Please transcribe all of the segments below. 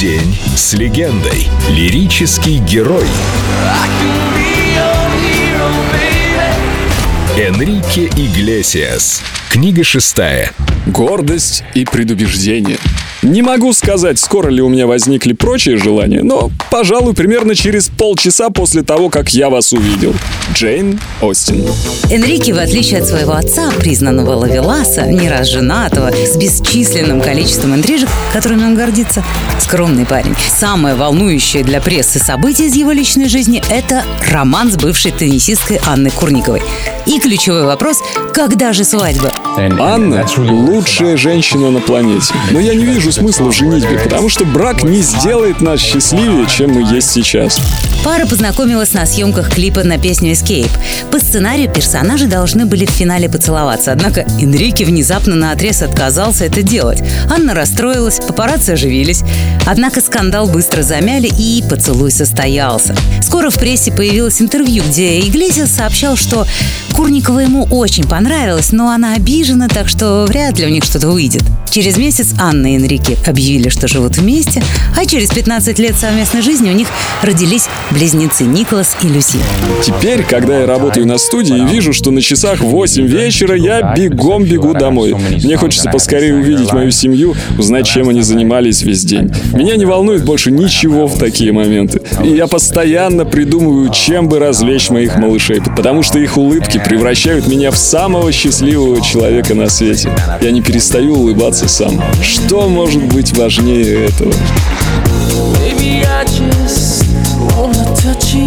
День с легендой. Лирический герой. Энрике Иглесиас. Книга шестая. Гордость и предубеждение. Не могу сказать, скоро ли у меня возникли прочие желания, но, пожалуй, примерно через полчаса после того, как я вас увидел. Джейн Остин. Энрике, в отличие от своего отца, признанного лавеласа, не раз женатого, с бесчисленным количеством интрижек, которыми он гордится, скромный парень. Самое волнующее для прессы событие из его личной жизни – это роман с бывшей теннисисткой Анной Курниковой. И ключевой вопрос – когда же свадьба? Анна – лучшая женщина на планете. Но я не вижу смысла в женитьбе, потому что брак не сделает нас счастливее, чем мы есть сейчас. Пара познакомилась на съемках клипа на песню Escape. По сценарию персонажи должны были в финале поцеловаться, однако Энрике внезапно на отрез отказался это делать. Анна расстроилась, папарацци оживились. Однако скандал быстро замяли и поцелуй состоялся. Скоро в прессе появилось интервью, где Иглесиас сообщал, что Курникова ему очень понравилась, но она обижена, так что вряд ли у них что-то выйдет. Через месяц Анна и Энрике объявили, что живут вместе, а через 15 лет совместной жизни у них родились близнецы Николас и Люси. Теперь, когда я работаю на студии и вижу, что на часах 8 вечера, я бегом бегу домой. Мне хочется поскорее увидеть мою семью, узнать, чем они занимались весь день. Меня не волнует больше ничего в такие моменты. И я постоянно придумываю, чем бы развлечь моих малышей, потому что их улыбки превращают меня в самого счастливого человека на свете. Я не перестаю улыбаться сам. Что может быть важнее этого? Maybe I just wanna touch you,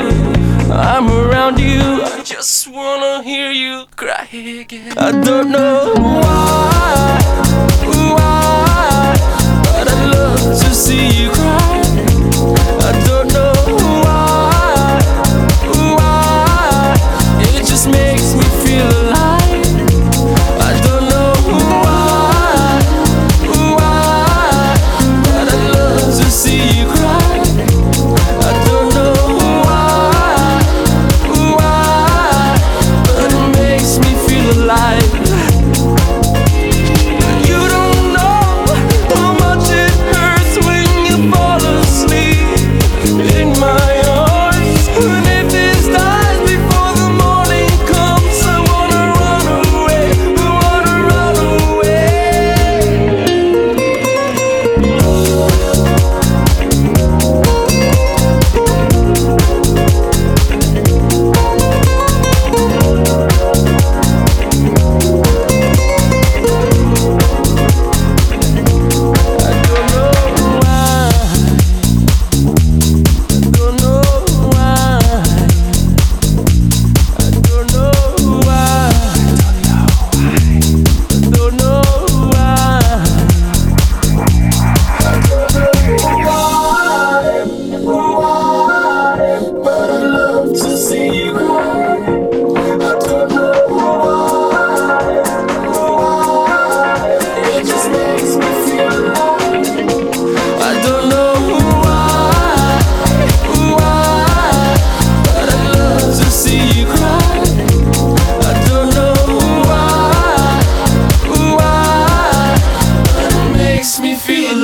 I'm around you. I just wanna hear you cry again. I don't know why, why, but I'd love to see you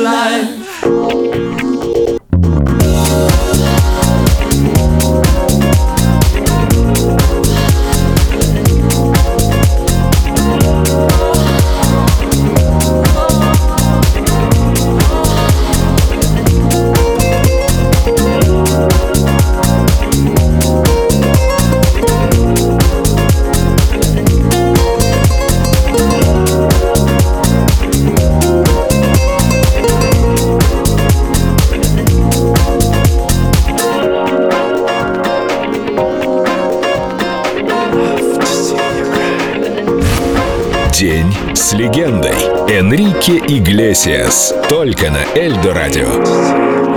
life. День с легендой. Энрике Иглесиас. Только на Эльдо Радио.